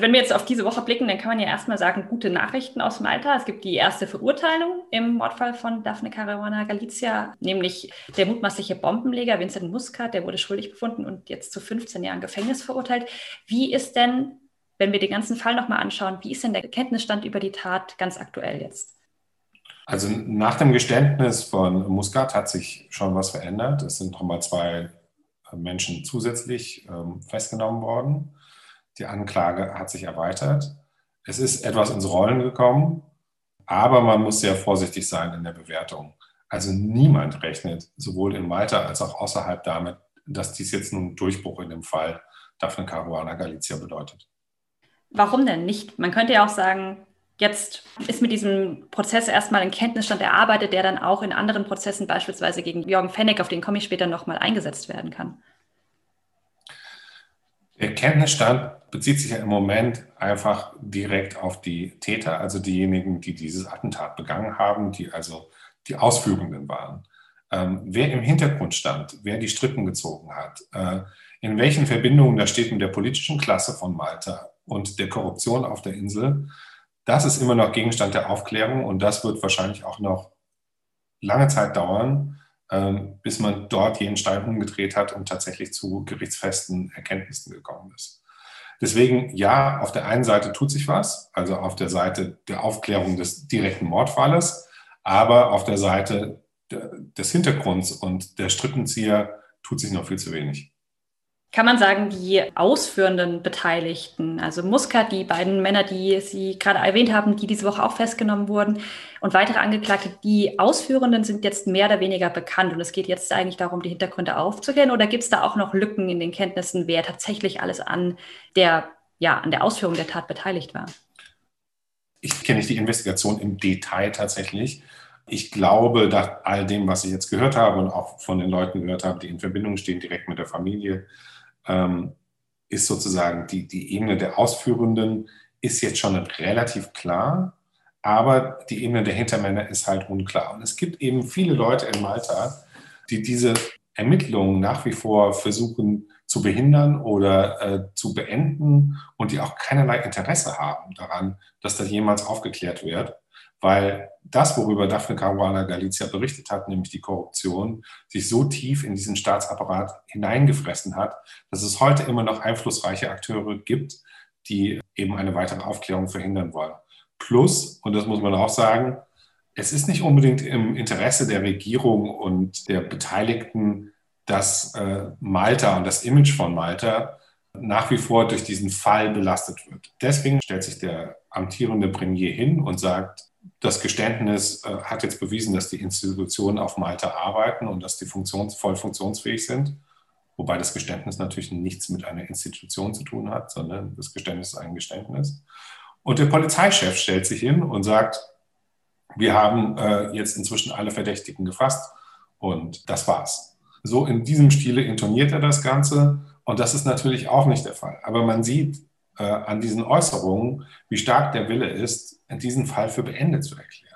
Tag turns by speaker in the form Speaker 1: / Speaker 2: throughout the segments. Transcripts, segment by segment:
Speaker 1: Wenn wir jetzt auf diese Woche blicken, dann kann man ja erstmal sagen, gute Nachrichten aus Malta. Es gibt die erste Verurteilung im Mordfall von Daphne Caruana Galizia, nämlich der mutmaßliche Bombenleger Vincent Muscat, der wurde schuldig befunden und jetzt zu 15 Jahren Gefängnis verurteilt. Wie ist denn, wenn wir den ganzen Fall nochmal anschauen, wie ist denn der Kenntnisstand über die Tat ganz aktuell jetzt?
Speaker 2: Also nach dem Geständnis von Muscat hat sich schon was verändert. Es sind nochmal zwei Menschen zusätzlich ähm, festgenommen worden. Die Anklage hat sich erweitert. Es ist etwas ins Rollen gekommen, aber man muss sehr vorsichtig sein in der Bewertung. Also niemand rechnet, sowohl in Malta als auch außerhalb damit, dass dies jetzt nun Durchbruch in dem Fall Daphne Caruana Galizia bedeutet.
Speaker 1: Warum denn nicht? Man könnte ja auch sagen, jetzt ist mit diesem Prozess erstmal ein Kenntnisstand erarbeitet, der dann auch in anderen Prozessen, beispielsweise gegen Jürgen Fenneck, auf den komme ich später nochmal eingesetzt werden kann.
Speaker 2: Der Kenntnisstand bezieht sich ja im Moment einfach direkt auf die Täter, also diejenigen, die dieses Attentat begangen haben, die also die Ausführenden waren. Ähm, wer im Hintergrund stand, wer die Strippen gezogen hat, äh, in welchen Verbindungen das steht mit der politischen Klasse von Malta und der Korruption auf der Insel, das ist immer noch Gegenstand der Aufklärung und das wird wahrscheinlich auch noch lange Zeit dauern, ähm, bis man dort jeden Stein umgedreht hat und tatsächlich zu gerichtsfesten Erkenntnissen gekommen ist. Deswegen, ja, auf der einen Seite tut sich was, also auf der Seite der Aufklärung des direkten Mordfalles, aber auf der Seite des Hintergrunds und der Strippenzieher tut sich noch viel zu wenig
Speaker 1: kann man sagen, die ausführenden Beteiligten, also Muscat, die beiden Männer, die Sie gerade erwähnt haben, die diese Woche auch festgenommen wurden, und weitere Angeklagte, die Ausführenden sind jetzt mehr oder weniger bekannt. Und es geht jetzt eigentlich darum, die Hintergründe aufzuklären. Oder gibt es da auch noch Lücken in den Kenntnissen, wer tatsächlich alles an der, ja, an der Ausführung der Tat beteiligt war?
Speaker 2: Ich kenne nicht die Investigation im Detail tatsächlich. Ich glaube, nach all dem, was ich jetzt gehört habe und auch von den Leuten gehört habe, die in Verbindung stehen direkt mit der Familie, ähm, ist sozusagen die, die Ebene der Ausführenden ist jetzt schon relativ klar, aber die Ebene der Hintermänner ist halt unklar. Und es gibt eben viele Leute in Malta, die diese Ermittlungen nach wie vor versuchen zu behindern oder äh, zu beenden und die auch keinerlei Interesse haben daran, dass das jemals aufgeklärt wird weil das, worüber Daphne Caruana Galizia berichtet hat, nämlich die Korruption, sich so tief in diesen Staatsapparat hineingefressen hat, dass es heute immer noch einflussreiche Akteure gibt, die eben eine weitere Aufklärung verhindern wollen. Plus, und das muss man auch sagen, es ist nicht unbedingt im Interesse der Regierung und der Beteiligten, dass äh, Malta und das Image von Malta nach wie vor durch diesen Fall belastet wird. Deswegen stellt sich der amtierende Premier hin und sagt, das Geständnis äh, hat jetzt bewiesen, dass die Institutionen auf Malta arbeiten und dass die funktions voll funktionsfähig sind. Wobei das Geständnis natürlich nichts mit einer Institution zu tun hat, sondern das Geständnis ist ein Geständnis. Und der Polizeichef stellt sich hin und sagt, wir haben äh, jetzt inzwischen alle Verdächtigen gefasst und das war's. So in diesem Stile intoniert er das Ganze und das ist natürlich auch nicht der Fall. Aber man sieht, äh, an diesen Äußerungen, wie stark der Wille ist, diesen Fall für beendet zu erklären.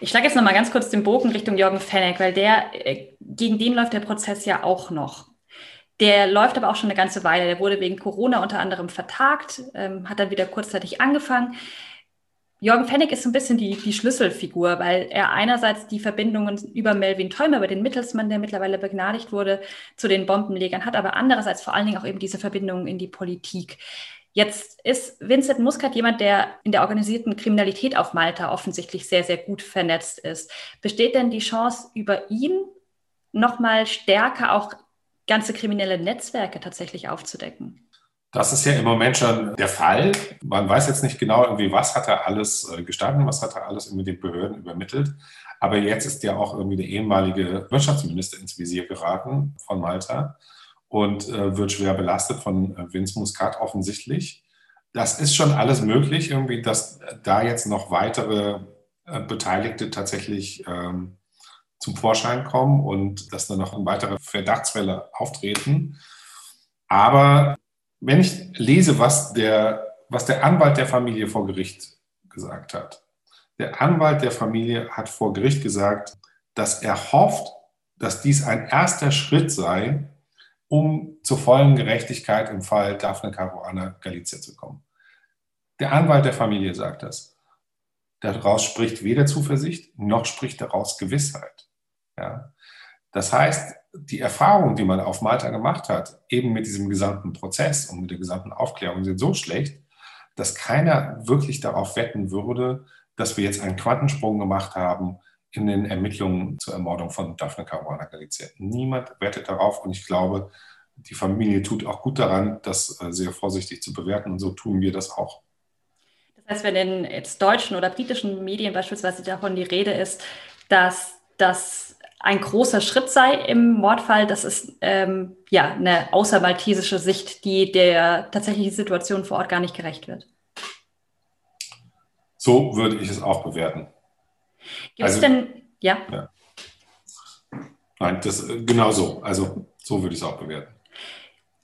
Speaker 1: Ich schlage jetzt noch mal ganz kurz den Bogen Richtung Jürgen Fenneck, weil der, äh, gegen den läuft der Prozess ja auch noch. Der läuft aber auch schon eine ganze Weile. Der wurde wegen Corona unter anderem vertagt, ähm, hat dann wieder kurzzeitig angefangen. Jürgen Fennig ist so ein bisschen die, die Schlüsselfigur, weil er einerseits die Verbindungen über Melvin Theumer, über den Mittelsmann, der mittlerweile begnadigt wurde, zu den Bombenlegern hat, aber andererseits vor allen Dingen auch eben diese Verbindungen in die Politik. Jetzt ist Vincent Muscat jemand, der in der organisierten Kriminalität auf Malta offensichtlich sehr, sehr gut vernetzt ist. Besteht denn die Chance, über ihn nochmal stärker auch ganze kriminelle Netzwerke tatsächlich aufzudecken?
Speaker 2: Das ist ja im Moment schon der Fall. Man weiß jetzt nicht genau, irgendwie, was hat er alles äh, gestanden, was hat er alles mit den Behörden übermittelt. Aber jetzt ist ja auch irgendwie der ehemalige Wirtschaftsminister ins Visier geraten von Malta und äh, wird schwer belastet von äh, Vince Muscat offensichtlich. Das ist schon alles möglich, irgendwie, dass da jetzt noch weitere äh, Beteiligte tatsächlich ähm, zum Vorschein kommen und dass da noch weitere Verdachtsfälle auftreten. Aber wenn ich lese, was der, was der Anwalt der Familie vor Gericht gesagt hat, der Anwalt der Familie hat vor Gericht gesagt, dass er hofft, dass dies ein erster Schritt sei, um zur vollen Gerechtigkeit im Fall Daphne Caruana Galizia zu kommen. Der Anwalt der Familie sagt das. Daraus spricht weder Zuversicht noch spricht daraus Gewissheit. Ja? Das heißt, die Erfahrungen, die man auf Malta gemacht hat, eben mit diesem gesamten Prozess und mit der gesamten Aufklärung, sind so schlecht, dass keiner wirklich darauf wetten würde, dass wir jetzt einen Quantensprung gemacht haben in den Ermittlungen zur Ermordung von Daphne Caruana Galizia. Niemand wettet darauf und ich glaube, die Familie tut auch gut daran, das äh, sehr vorsichtig zu bewerten und so tun wir das auch.
Speaker 1: Das heißt, wenn in jetzt deutschen oder britischen Medien beispielsweise davon die Rede ist, dass das ein großer Schritt sei im Mordfall, das ist ähm, ja eine außermaltesische Sicht, die der tatsächlichen Situation vor Ort gar nicht gerecht wird.
Speaker 2: So würde ich es auch bewerten.
Speaker 1: Gibt es also, denn, ja? ja.
Speaker 2: Nein, das genau so. Also so würde ich es auch bewerten.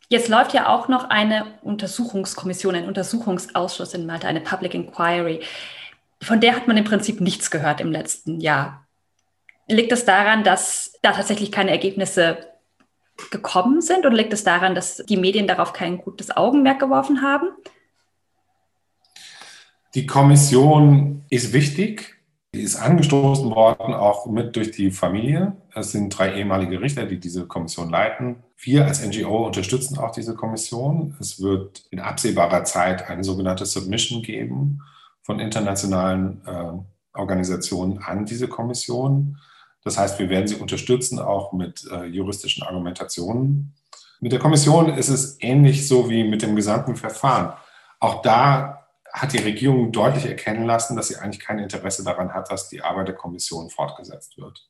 Speaker 1: Jetzt läuft ja auch noch eine Untersuchungskommission, ein Untersuchungsausschuss in Malta, eine Public Inquiry. Von der hat man im Prinzip nichts gehört im letzten Jahr. Liegt es daran, dass da tatsächlich keine Ergebnisse gekommen sind oder liegt es daran, dass die Medien darauf kein gutes Augenmerk geworfen haben?
Speaker 2: Die Kommission ist wichtig. Die ist angestoßen worden, auch mit durch die Familie. Es sind drei ehemalige Richter, die diese Kommission leiten. Wir als NGO unterstützen auch diese Kommission. Es wird in absehbarer Zeit eine sogenannte Submission geben von internationalen äh, Organisationen an diese Kommission. Das heißt, wir werden sie unterstützen, auch mit äh, juristischen Argumentationen. Mit der Kommission ist es ähnlich so wie mit dem gesamten Verfahren. Auch da hat die Regierung deutlich erkennen lassen, dass sie eigentlich kein Interesse daran hat, dass die Arbeit der Kommission fortgesetzt wird.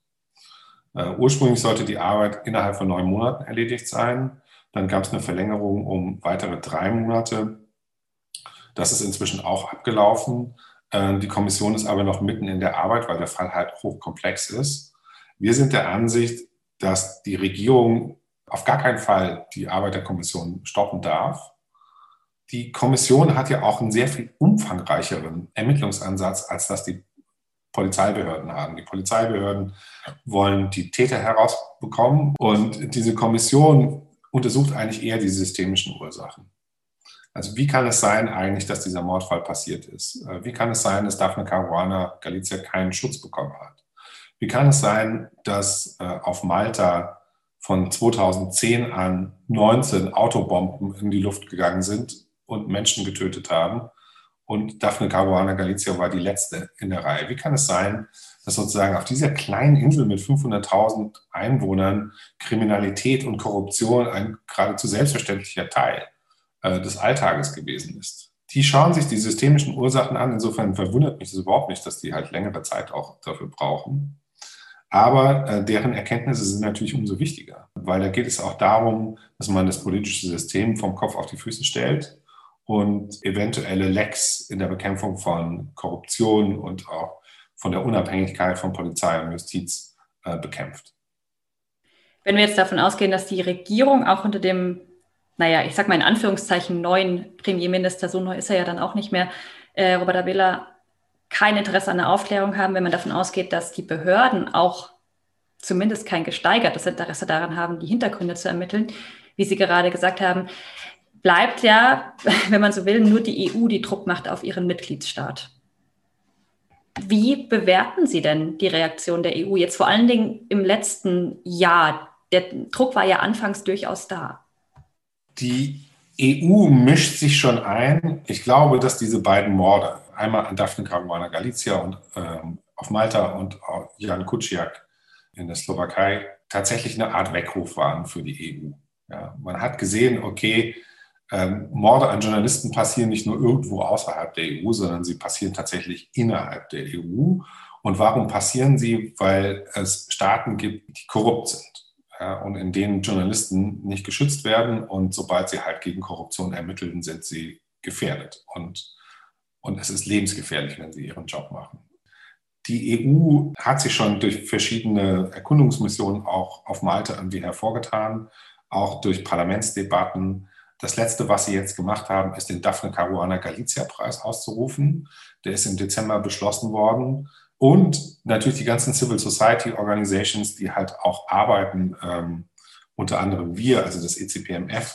Speaker 2: Uh, ursprünglich sollte die Arbeit innerhalb von neun Monaten erledigt sein. Dann gab es eine Verlängerung um weitere drei Monate. Das ist inzwischen auch abgelaufen. Uh, die Kommission ist aber noch mitten in der Arbeit, weil der Fall halt hochkomplex ist. Wir sind der Ansicht, dass die Regierung auf gar keinen Fall die Arbeit der Kommission stoppen darf. Die Kommission hat ja auch einen sehr viel umfangreicheren Ermittlungsansatz, als das die Polizeibehörden haben. Die Polizeibehörden wollen die Täter herausbekommen und diese Kommission untersucht eigentlich eher die systemischen Ursachen. Also wie kann es sein eigentlich, dass dieser Mordfall passiert ist? Wie kann es sein, dass Daphne Caruana Galizia keinen Schutz bekommen hat? Wie kann es sein, dass äh, auf Malta von 2010 an 19 Autobomben in die Luft gegangen sind und Menschen getötet haben? Und Daphne Caruana Galizia war die letzte in der Reihe. Wie kann es sein, dass sozusagen auf dieser kleinen Insel mit 500.000 Einwohnern Kriminalität und Korruption ein geradezu selbstverständlicher Teil äh, des Alltages gewesen ist? Die schauen sich die systemischen Ursachen an. Insofern verwundert mich das überhaupt nicht, dass die halt längere Zeit auch dafür brauchen. Aber äh, deren Erkenntnisse sind natürlich umso wichtiger, weil da geht es auch darum, dass man das politische System vom Kopf auf die Füße stellt und eventuelle Lecks in der Bekämpfung von Korruption und auch von der Unabhängigkeit von Polizei und Justiz äh, bekämpft.
Speaker 1: Wenn wir jetzt davon ausgehen, dass die Regierung auch unter dem, naja, ich sag mal in Anführungszeichen neuen Premierminister, so neu ist er ja dann auch nicht mehr, äh, Robert Abela, kein Interesse an der Aufklärung haben, wenn man davon ausgeht, dass die Behörden auch zumindest kein gesteigertes Interesse daran haben, die Hintergründe zu ermitteln, wie Sie gerade gesagt haben, bleibt ja, wenn man so will, nur die EU, die Druck macht auf ihren Mitgliedsstaat. Wie bewerten Sie denn die Reaktion der EU jetzt vor allen Dingen im letzten Jahr? Der Druck war ja anfangs durchaus da.
Speaker 2: Die EU mischt sich schon ein. Ich glaube, dass diese beiden Morde, einmal an Daphne Caruana Galizia und ähm, auf Malta und Jan Kuciak in der Slowakei, tatsächlich eine Art Weckruf waren für die EU. Ja, man hat gesehen, okay, ähm, Morde an Journalisten passieren nicht nur irgendwo außerhalb der EU, sondern sie passieren tatsächlich innerhalb der EU. Und warum passieren sie? Weil es Staaten gibt, die korrupt sind ja, und in denen Journalisten nicht geschützt werden. Und sobald sie halt gegen Korruption ermitteln, sind sie gefährdet. Und, und es ist lebensgefährlich, wenn sie ihren Job machen. Die EU hat sich schon durch verschiedene Erkundungsmissionen auch auf Malta irgendwie hervorgetan, auch durch Parlamentsdebatten. Das Letzte, was sie jetzt gemacht haben, ist den Daphne Caruana Galizia Preis auszurufen. Der ist im Dezember beschlossen worden. Und natürlich die ganzen Civil Society Organizations, die halt auch arbeiten, ähm, unter anderem wir, also das ECPMF,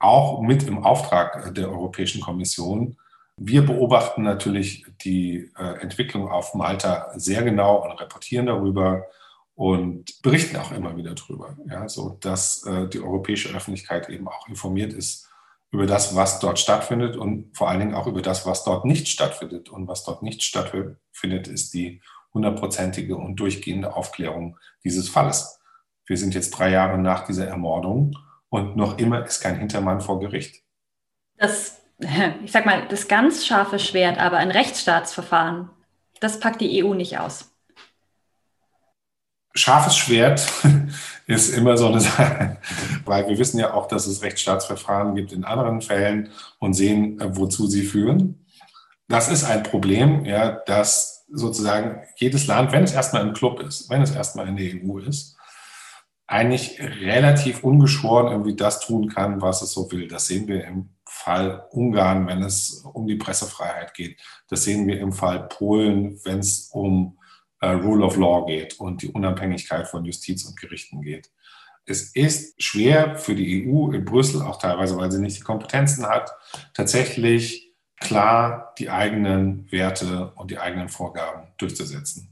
Speaker 2: auch mit im Auftrag der Europäischen Kommission, Wir beobachten natürlich die äh, Entwicklung auf Malta sehr genau und reportieren darüber und berichten auch immer wieder darüber, ja, so dass äh, die europäische Öffentlichkeit eben auch informiert ist über das, was dort stattfindet und vor allen Dingen auch über das, was dort nicht stattfindet. Und was dort nicht stattfindet, ist die hundertprozentige und durchgehende Aufklärung dieses Falles. Wir sind jetzt drei Jahre nach dieser Ermordung und noch immer ist kein Hintermann vor Gericht.
Speaker 1: Das, ich sag mal, das ganz scharfe Schwert, aber ein Rechtsstaatsverfahren, das packt die EU nicht aus.
Speaker 2: Scharfes Schwert ist immer so eine Sache, weil wir wissen ja auch, dass es Rechtsstaatsverfahren gibt in anderen Fällen und sehen, äh, wozu sie führen. Das ist ein Problem, ja, dass sozusagen jedes Land, wenn es erstmal im Club ist, wenn es erstmal in der EU ist, eigentlich relativ ungeschoren irgendwie das tun kann, was es so will. Das sehen wir im Fall Ungarn, wenn es um die Pressefreiheit geht. Das sehen wir im Fall Polen, wenn es um Rule of Law geht und die Unabhängigkeit von Justiz und Gerichten geht. Es ist schwer für die EU in Brüssel, auch teilweise, weil sie nicht die Kompetenzen hat, tatsächlich klar die eigenen Werte und die eigenen Vorgaben durchzusetzen.